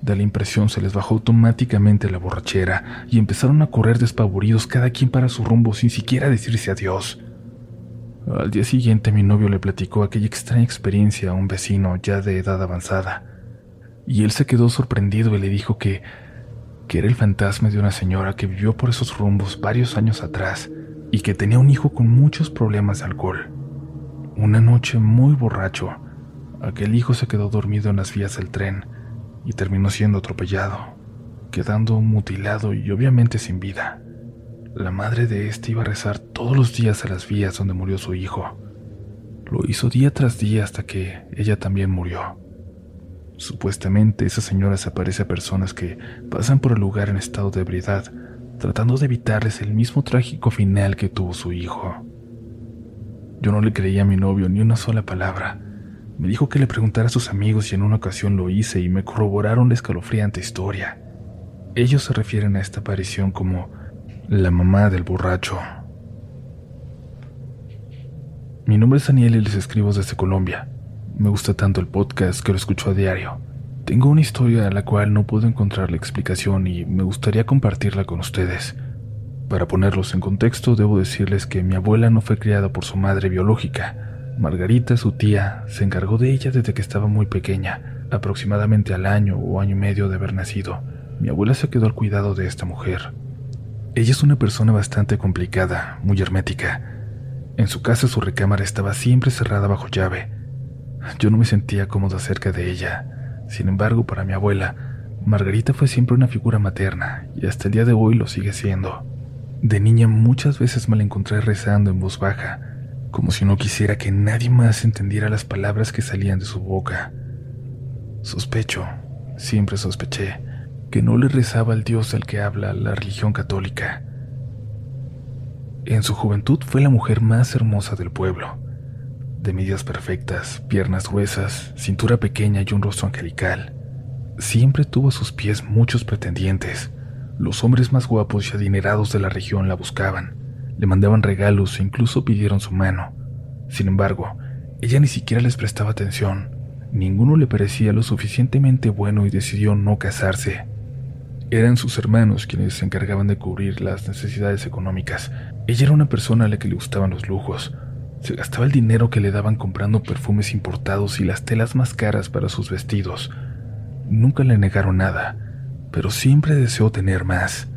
De la impresión se les bajó automáticamente la borrachera y empezaron a correr despavoridos cada quien para su rumbo sin siquiera decirse adiós. Al día siguiente mi novio le platicó aquella extraña experiencia a un vecino ya de edad avanzada, y él se quedó sorprendido y le dijo que, que era el fantasma de una señora que vivió por esos rumbos varios años atrás y que tenía un hijo con muchos problemas de alcohol. Una noche muy borracho, aquel hijo se quedó dormido en las vías del tren y terminó siendo atropellado, quedando mutilado y obviamente sin vida. La madre de este iba a rezar todos los días a las vías donde murió su hijo. Lo hizo día tras día hasta que ella también murió. Supuestamente esa señora se aparece a personas que pasan por el lugar en estado de ebriedad, tratando de evitarles el mismo trágico final que tuvo su hijo. Yo no le creía a mi novio ni una sola palabra. Me dijo que le preguntara a sus amigos y en una ocasión lo hice y me corroboraron la escalofriante historia. Ellos se refieren a esta aparición como la mamá del borracho. Mi nombre es Daniel y les escribo desde Colombia. Me gusta tanto el podcast que lo escucho a diario. Tengo una historia a la cual no puedo encontrar la explicación y me gustaría compartirla con ustedes. Para ponerlos en contexto, debo decirles que mi abuela no fue criada por su madre biológica. Margarita, su tía, se encargó de ella desde que estaba muy pequeña, aproximadamente al año o año y medio de haber nacido. Mi abuela se quedó al cuidado de esta mujer. Ella es una persona bastante complicada, muy hermética. En su casa su recámara estaba siempre cerrada bajo llave. Yo no me sentía cómodo cerca de ella. Sin embargo, para mi abuela, Margarita fue siempre una figura materna y hasta el día de hoy lo sigue siendo. De niña muchas veces me la encontré rezando en voz baja, como si no quisiera que nadie más entendiera las palabras que salían de su boca. Sospecho, siempre sospeché, que no le rezaba al Dios al que habla la religión católica. En su juventud fue la mujer más hermosa del pueblo, de medidas perfectas, piernas gruesas, cintura pequeña y un rostro angelical. Siempre tuvo a sus pies muchos pretendientes. Los hombres más guapos y adinerados de la región la buscaban, le mandaban regalos e incluso pidieron su mano. Sin embargo, ella ni siquiera les prestaba atención. Ninguno le parecía lo suficientemente bueno y decidió no casarse. Eran sus hermanos quienes se encargaban de cubrir las necesidades económicas. Ella era una persona a la que le gustaban los lujos. Se gastaba el dinero que le daban comprando perfumes importados y las telas más caras para sus vestidos. Nunca le negaron nada, pero siempre deseó tener más.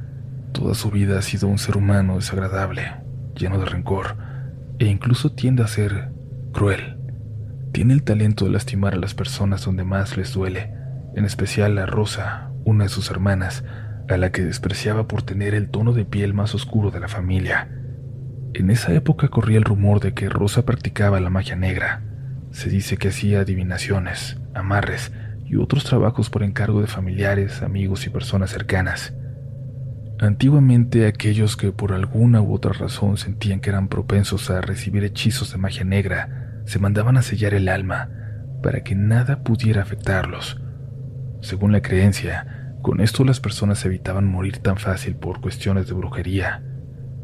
Toda su vida ha sido un ser humano desagradable, lleno de rencor, e incluso tiende a ser cruel. Tiene el talento de lastimar a las personas donde más les duele, en especial a Rosa, una de sus hermanas, a la que despreciaba por tener el tono de piel más oscuro de la familia. En esa época corría el rumor de que Rosa practicaba la magia negra. Se dice que hacía adivinaciones, amarres y otros trabajos por encargo de familiares, amigos y personas cercanas. Antiguamente aquellos que por alguna u otra razón sentían que eran propensos a recibir hechizos de magia negra se mandaban a sellar el alma para que nada pudiera afectarlos. Según la creencia, con esto las personas evitaban morir tan fácil por cuestiones de brujería.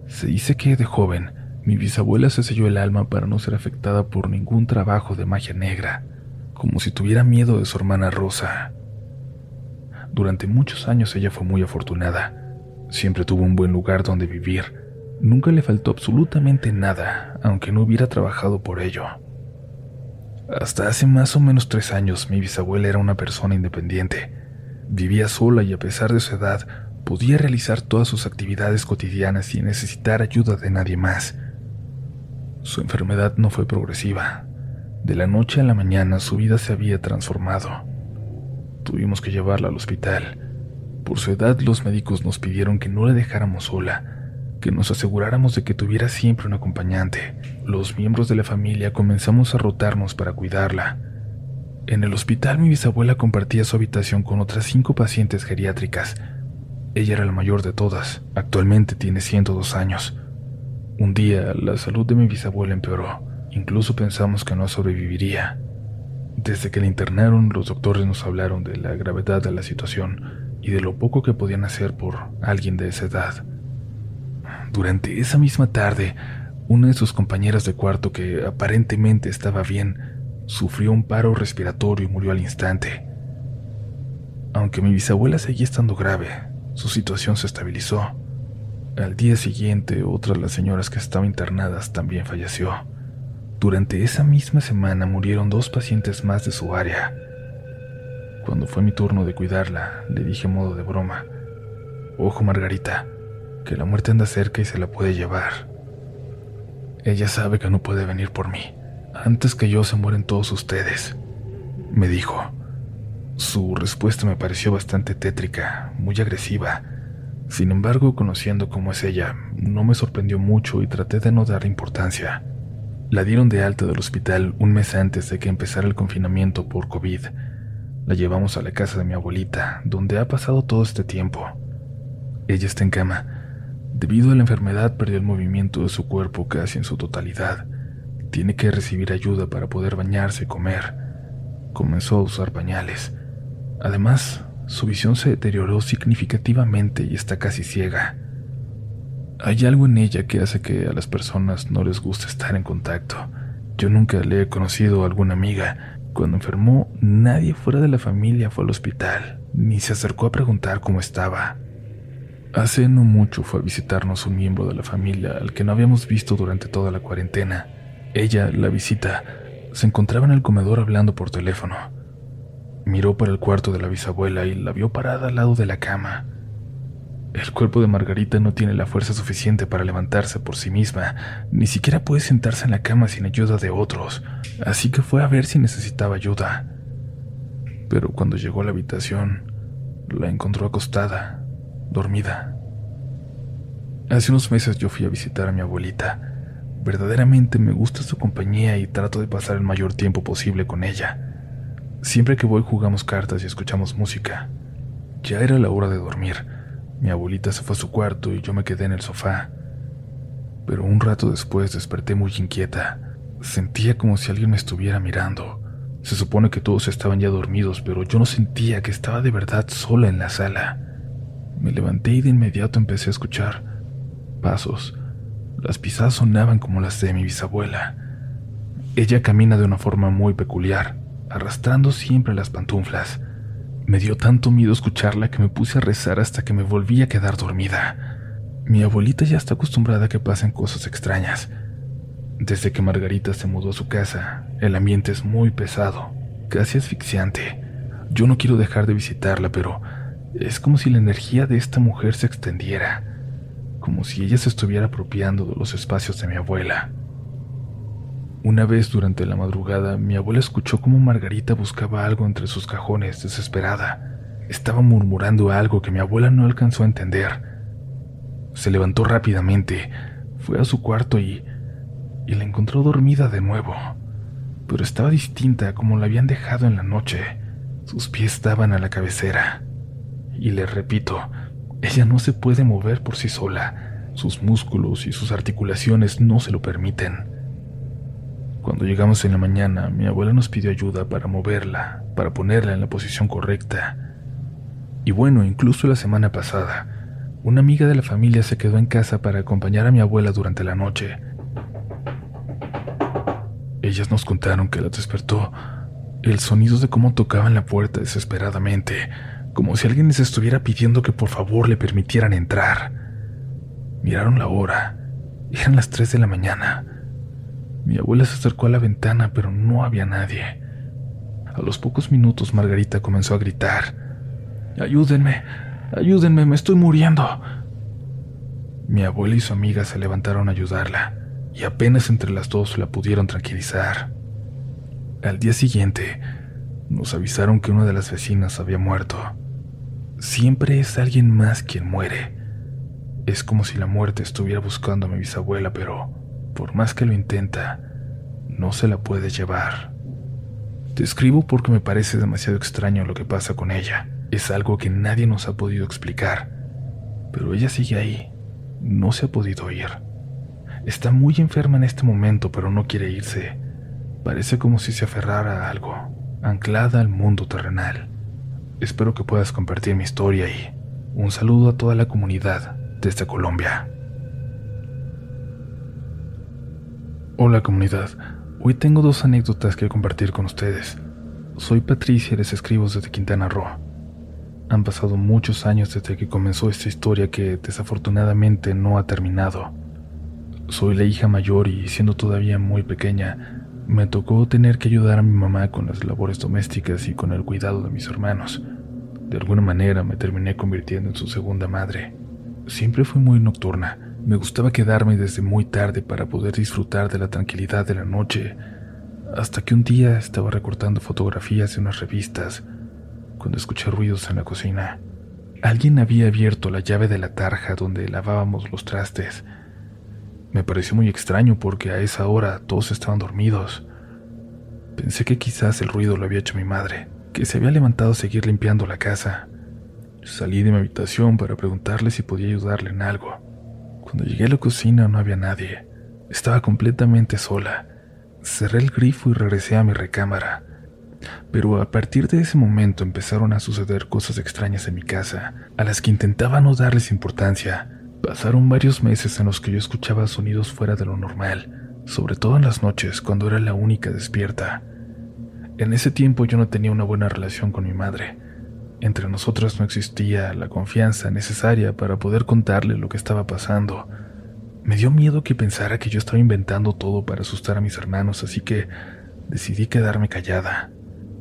Se dice que de joven, mi bisabuela se selló el alma para no ser afectada por ningún trabajo de magia negra, como si tuviera miedo de su hermana Rosa. Durante muchos años ella fue muy afortunada. Siempre tuvo un buen lugar donde vivir. Nunca le faltó absolutamente nada, aunque no hubiera trabajado por ello. Hasta hace más o menos tres años mi bisabuela era una persona independiente. Vivía sola y a pesar de su edad podía realizar todas sus actividades cotidianas sin necesitar ayuda de nadie más. Su enfermedad no fue progresiva. De la noche a la mañana su vida se había transformado. Tuvimos que llevarla al hospital. Por su edad los médicos nos pidieron que no la dejáramos sola, que nos aseguráramos de que tuviera siempre un acompañante. Los miembros de la familia comenzamos a rotarnos para cuidarla. En el hospital mi bisabuela compartía su habitación con otras cinco pacientes geriátricas. Ella era la mayor de todas, actualmente tiene 102 años. Un día la salud de mi bisabuela empeoró, incluso pensamos que no sobreviviría. Desde que la internaron, los doctores nos hablaron de la gravedad de la situación y de lo poco que podían hacer por alguien de esa edad. Durante esa misma tarde, una de sus compañeras de cuarto, que aparentemente estaba bien, sufrió un paro respiratorio y murió al instante. Aunque mi bisabuela seguía estando grave, su situación se estabilizó. Al día siguiente, otra de las señoras que estaban internadas también falleció. Durante esa misma semana murieron dos pacientes más de su área. Cuando fue mi turno de cuidarla, le dije a modo de broma, Ojo Margarita, que la muerte anda cerca y se la puede llevar. Ella sabe que no puede venir por mí. Antes que yo se mueren todos ustedes, me dijo. Su respuesta me pareció bastante tétrica, muy agresiva. Sin embargo, conociendo cómo es ella, no me sorprendió mucho y traté de no dar importancia. La dieron de alta del hospital un mes antes de que empezara el confinamiento por COVID. La llevamos a la casa de mi abuelita, donde ha pasado todo este tiempo. Ella está en cama. Debido a la enfermedad perdió el movimiento de su cuerpo casi en su totalidad. Tiene que recibir ayuda para poder bañarse y comer. Comenzó a usar pañales. Además, su visión se deterioró significativamente y está casi ciega. Hay algo en ella que hace que a las personas no les guste estar en contacto. Yo nunca le he conocido a alguna amiga. Cuando enfermó, nadie fuera de la familia fue al hospital, ni se acercó a preguntar cómo estaba. Hace no mucho fue a visitarnos un miembro de la familia al que no habíamos visto durante toda la cuarentena. Ella, la visita, se encontraba en el comedor hablando por teléfono. Miró para el cuarto de la bisabuela y la vio parada al lado de la cama. El cuerpo de Margarita no tiene la fuerza suficiente para levantarse por sí misma, ni siquiera puede sentarse en la cama sin ayuda de otros, así que fue a ver si necesitaba ayuda. Pero cuando llegó a la habitación, la encontró acostada, dormida. Hace unos meses yo fui a visitar a mi abuelita. Verdaderamente me gusta su compañía y trato de pasar el mayor tiempo posible con ella. Siempre que voy jugamos cartas y escuchamos música. Ya era la hora de dormir mi abuelita se fue a su cuarto y yo me quedé en el sofá. Pero un rato después desperté muy inquieta. Sentía como si alguien me estuviera mirando. Se supone que todos estaban ya dormidos, pero yo no sentía que estaba de verdad sola en la sala. Me levanté y de inmediato empecé a escuchar pasos. Las pisadas sonaban como las de mi bisabuela. Ella camina de una forma muy peculiar, arrastrando siempre las pantuflas. Me dio tanto miedo escucharla que me puse a rezar hasta que me volví a quedar dormida. Mi abuelita ya está acostumbrada a que pasen cosas extrañas. Desde que Margarita se mudó a su casa, el ambiente es muy pesado, casi asfixiante. Yo no quiero dejar de visitarla, pero es como si la energía de esta mujer se extendiera, como si ella se estuviera apropiando de los espacios de mi abuela. Una vez durante la madrugada, mi abuela escuchó cómo Margarita buscaba algo entre sus cajones, desesperada. Estaba murmurando algo que mi abuela no alcanzó a entender. Se levantó rápidamente, fue a su cuarto y, y la encontró dormida de nuevo, pero estaba distinta como la habían dejado en la noche. Sus pies estaban a la cabecera. Y le repito, ella no se puede mover por sí sola. Sus músculos y sus articulaciones no se lo permiten. Cuando llegamos en la mañana, mi abuela nos pidió ayuda para moverla, para ponerla en la posición correcta. Y bueno, incluso la semana pasada, una amiga de la familia se quedó en casa para acompañar a mi abuela durante la noche. Ellas nos contaron que la despertó el sonido de cómo tocaban la puerta desesperadamente, como si alguien les estuviera pidiendo que por favor le permitieran entrar. Miraron la hora. Eran las 3 de la mañana. Mi abuela se acercó a la ventana, pero no había nadie. A los pocos minutos Margarita comenzó a gritar. Ayúdenme, ayúdenme, me estoy muriendo. Mi abuela y su amiga se levantaron a ayudarla, y apenas entre las dos la pudieron tranquilizar. Al día siguiente, nos avisaron que una de las vecinas había muerto. Siempre es alguien más quien muere. Es como si la muerte estuviera buscando a mi bisabuela, pero por más que lo intenta, no se la puede llevar. Te escribo porque me parece demasiado extraño lo que pasa con ella. Es algo que nadie nos ha podido explicar. Pero ella sigue ahí. No se ha podido ir. Está muy enferma en este momento, pero no quiere irse. Parece como si se aferrara a algo, anclada al mundo terrenal. Espero que puedas compartir mi historia y un saludo a toda la comunidad desde Colombia. Hola comunidad, hoy tengo dos anécdotas que compartir con ustedes. Soy Patricia y les escribo desde Quintana Roo. Han pasado muchos años desde que comenzó esta historia que desafortunadamente no ha terminado. Soy la hija mayor y siendo todavía muy pequeña, me tocó tener que ayudar a mi mamá con las labores domésticas y con el cuidado de mis hermanos. De alguna manera me terminé convirtiendo en su segunda madre. Siempre fui muy nocturna. Me gustaba quedarme desde muy tarde para poder disfrutar de la tranquilidad de la noche, hasta que un día estaba recortando fotografías de unas revistas cuando escuché ruidos en la cocina. Alguien había abierto la llave de la tarja donde lavábamos los trastes. Me pareció muy extraño porque a esa hora todos estaban dormidos. Pensé que quizás el ruido lo había hecho mi madre, que se había levantado a seguir limpiando la casa. Salí de mi habitación para preguntarle si podía ayudarle en algo. Cuando llegué a la cocina no había nadie. Estaba completamente sola. Cerré el grifo y regresé a mi recámara. Pero a partir de ese momento empezaron a suceder cosas extrañas en mi casa, a las que intentaba no darles importancia, Pasaron varios meses en los que yo escuchaba sonidos fuera de lo normal, sobre todo en las noches cuando era la única despierta. En ese tiempo yo no tenía una buena relación con mi madre. Entre nosotras no existía la confianza necesaria para poder contarle lo que estaba pasando. Me dio miedo que pensara que yo estaba inventando todo para asustar a mis hermanos, así que decidí quedarme callada.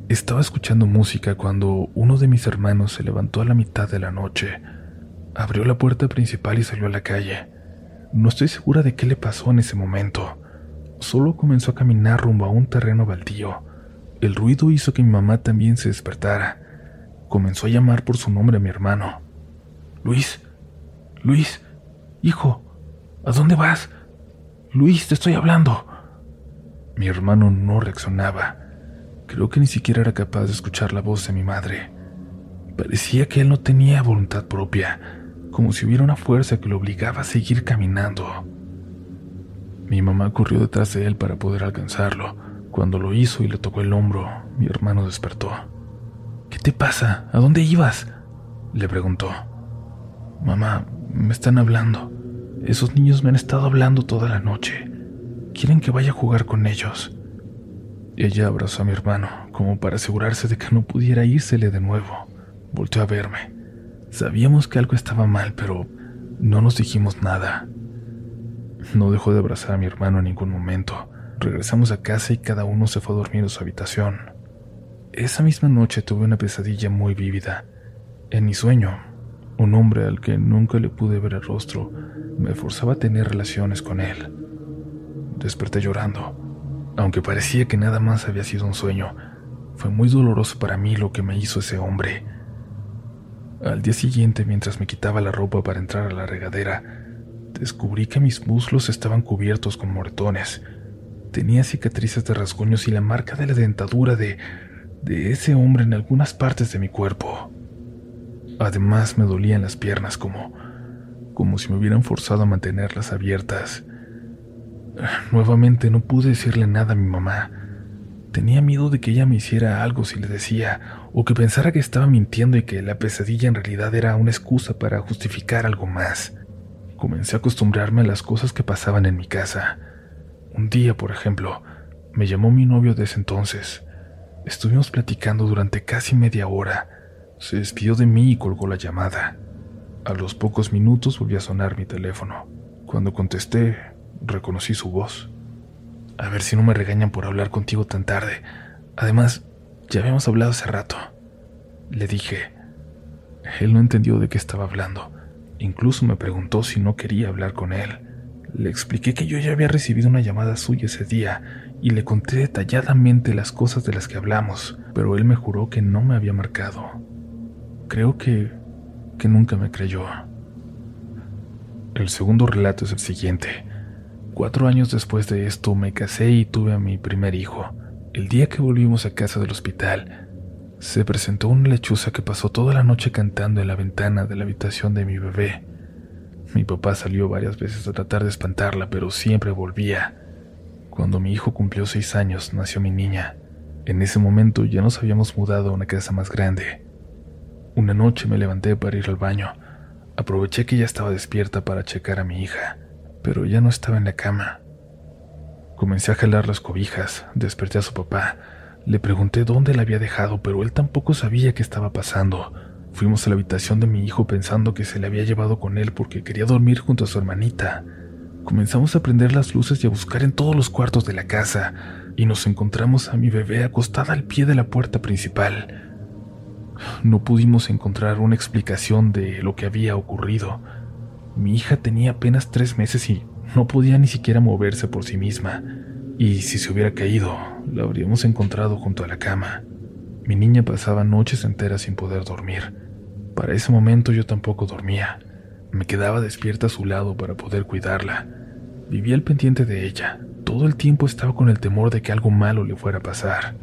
Estaba escuchando música cuando uno de mis hermanos se levantó a la mitad de la noche Abrió la puerta principal y salió a la calle. No estoy segura de qué le pasó en ese momento. Solo comenzó a caminar rumbo a un terreno baldío. El ruido hizo que mi mamá también se despertara. Comenzó a llamar por su nombre a mi hermano. Luis, Luis, hijo, ¿a dónde vas? Luis, te estoy hablando. Mi hermano no reaccionaba. Creo que ni siquiera era capaz de escuchar la voz de mi madre. Parecía que él no tenía voluntad propia como si hubiera una fuerza que lo obligaba a seguir caminando. Mi mamá corrió detrás de él para poder alcanzarlo. Cuando lo hizo y le tocó el hombro, mi hermano despertó. ¿Qué te pasa? ¿A dónde ibas? le preguntó. Mamá, me están hablando. Esos niños me han estado hablando toda la noche. Quieren que vaya a jugar con ellos. Ella abrazó a mi hermano, como para asegurarse de que no pudiera írsele de nuevo. Volteó a verme. Sabíamos que algo estaba mal, pero no nos dijimos nada. No dejó de abrazar a mi hermano en ningún momento. Regresamos a casa y cada uno se fue a dormir en su habitación. Esa misma noche tuve una pesadilla muy vívida. En mi sueño, un hombre al que nunca le pude ver el rostro me forzaba a tener relaciones con él. Desperté llorando. Aunque parecía que nada más había sido un sueño, fue muy doloroso para mí lo que me hizo ese hombre. Al día siguiente, mientras me quitaba la ropa para entrar a la regadera, descubrí que mis muslos estaban cubiertos con moretones. Tenía cicatrices de rasguños y la marca de la dentadura de, de ese hombre en algunas partes de mi cuerpo. Además me dolían las piernas como, como si me hubieran forzado a mantenerlas abiertas. Nuevamente no pude decirle nada a mi mamá. Tenía miedo de que ella me hiciera algo si le decía, o que pensara que estaba mintiendo y que la pesadilla en realidad era una excusa para justificar algo más. Comencé a acostumbrarme a las cosas que pasaban en mi casa. Un día, por ejemplo, me llamó mi novio de ese entonces. Estuvimos platicando durante casi media hora. Se despidió de mí y colgó la llamada. A los pocos minutos volvió a sonar mi teléfono. Cuando contesté, reconocí su voz. A ver si no me regañan por hablar contigo tan tarde. Además, ya habíamos hablado hace rato. Le dije. Él no entendió de qué estaba hablando. Incluso me preguntó si no quería hablar con él. Le expliqué que yo ya había recibido una llamada suya ese día y le conté detalladamente las cosas de las que hablamos, pero él me juró que no me había marcado. Creo que... que nunca me creyó. El segundo relato es el siguiente. Cuatro años después de esto me casé y tuve a mi primer hijo. El día que volvimos a casa del hospital, se presentó una lechuza que pasó toda la noche cantando en la ventana de la habitación de mi bebé. Mi papá salió varias veces a tratar de espantarla, pero siempre volvía. Cuando mi hijo cumplió seis años, nació mi niña. En ese momento ya nos habíamos mudado a una casa más grande. Una noche me levanté para ir al baño. Aproveché que ella estaba despierta para checar a mi hija pero ya no estaba en la cama. Comencé a jalar las cobijas, desperté a su papá, le pregunté dónde la había dejado, pero él tampoco sabía qué estaba pasando. Fuimos a la habitación de mi hijo pensando que se le había llevado con él porque quería dormir junto a su hermanita. Comenzamos a prender las luces y a buscar en todos los cuartos de la casa, y nos encontramos a mi bebé acostada al pie de la puerta principal. No pudimos encontrar una explicación de lo que había ocurrido. Mi hija tenía apenas tres meses y no podía ni siquiera moverse por sí misma, y si se hubiera caído, la habríamos encontrado junto a la cama. Mi niña pasaba noches enteras sin poder dormir. Para ese momento yo tampoco dormía. Me quedaba despierta a su lado para poder cuidarla. Vivía al pendiente de ella. Todo el tiempo estaba con el temor de que algo malo le fuera a pasar.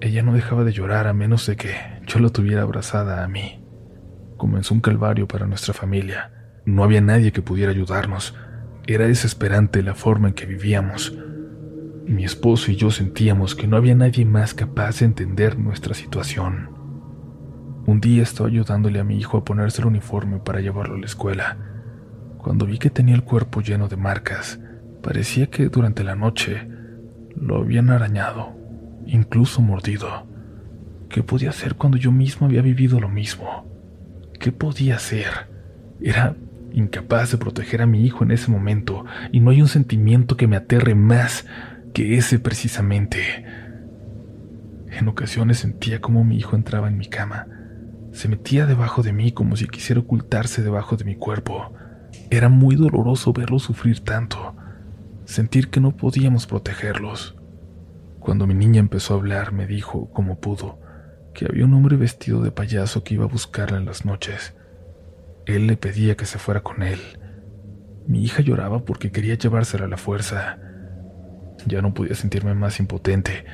Ella no dejaba de llorar a menos de que yo la tuviera abrazada a mí. Comenzó un calvario para nuestra familia. No había nadie que pudiera ayudarnos. Era desesperante la forma en que vivíamos. Mi esposo y yo sentíamos que no había nadie más capaz de entender nuestra situación. Un día estaba ayudándole a mi hijo a ponerse el uniforme para llevarlo a la escuela. Cuando vi que tenía el cuerpo lleno de marcas, parecía que durante la noche lo habían arañado, incluso mordido. ¿Qué podía hacer cuando yo mismo había vivido lo mismo? ¿Qué podía hacer? Era incapaz de proteger a mi hijo en ese momento, y no hay un sentimiento que me aterre más que ese precisamente. En ocasiones sentía como mi hijo entraba en mi cama. Se metía debajo de mí como si quisiera ocultarse debajo de mi cuerpo. Era muy doloroso verlo sufrir tanto, sentir que no podíamos protegerlos. Cuando mi niña empezó a hablar, me dijo, como pudo, que había un hombre vestido de payaso que iba a buscarla en las noches. Él le pedía que se fuera con él. Mi hija lloraba porque quería llevársela a la fuerza. Ya no podía sentirme más impotente.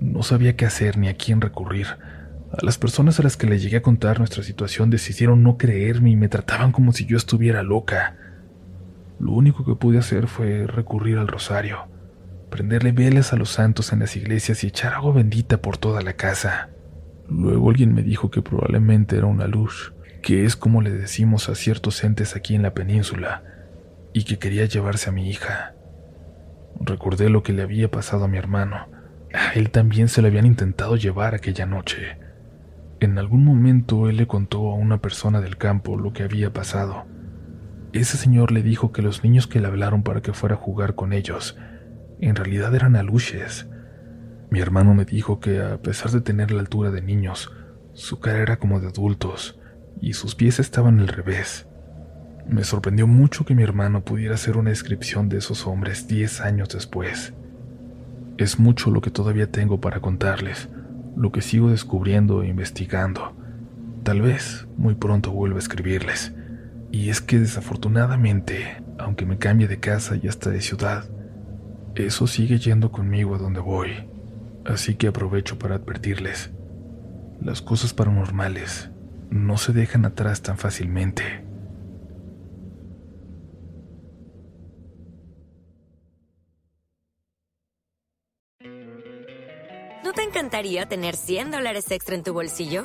No sabía qué hacer ni a quién recurrir. A las personas a las que le llegué a contar nuestra situación decidieron no creerme y me trataban como si yo estuviera loca. Lo único que pude hacer fue recurrir al rosario, prenderle velas a los santos en las iglesias y echar agua bendita por toda la casa. Luego alguien me dijo que probablemente era una luz, que es como le decimos a ciertos entes aquí en la península, y que quería llevarse a mi hija. Recordé lo que le había pasado a mi hermano. A él también se le habían intentado llevar aquella noche. En algún momento él le contó a una persona del campo lo que había pasado. Ese señor le dijo que los niños que le hablaron para que fuera a jugar con ellos en realidad eran aluches. Mi hermano me dijo que a pesar de tener la altura de niños, su cara era como de adultos y sus pies estaban al revés. Me sorprendió mucho que mi hermano pudiera hacer una descripción de esos hombres diez años después. Es mucho lo que todavía tengo para contarles, lo que sigo descubriendo e investigando. Tal vez muy pronto vuelva a escribirles. Y es que desafortunadamente, aunque me cambie de casa y hasta de ciudad, eso sigue yendo conmigo a donde voy. Así que aprovecho para advertirles. Las cosas paranormales no se dejan atrás tan fácilmente. ¿No te encantaría tener 100 dólares extra en tu bolsillo?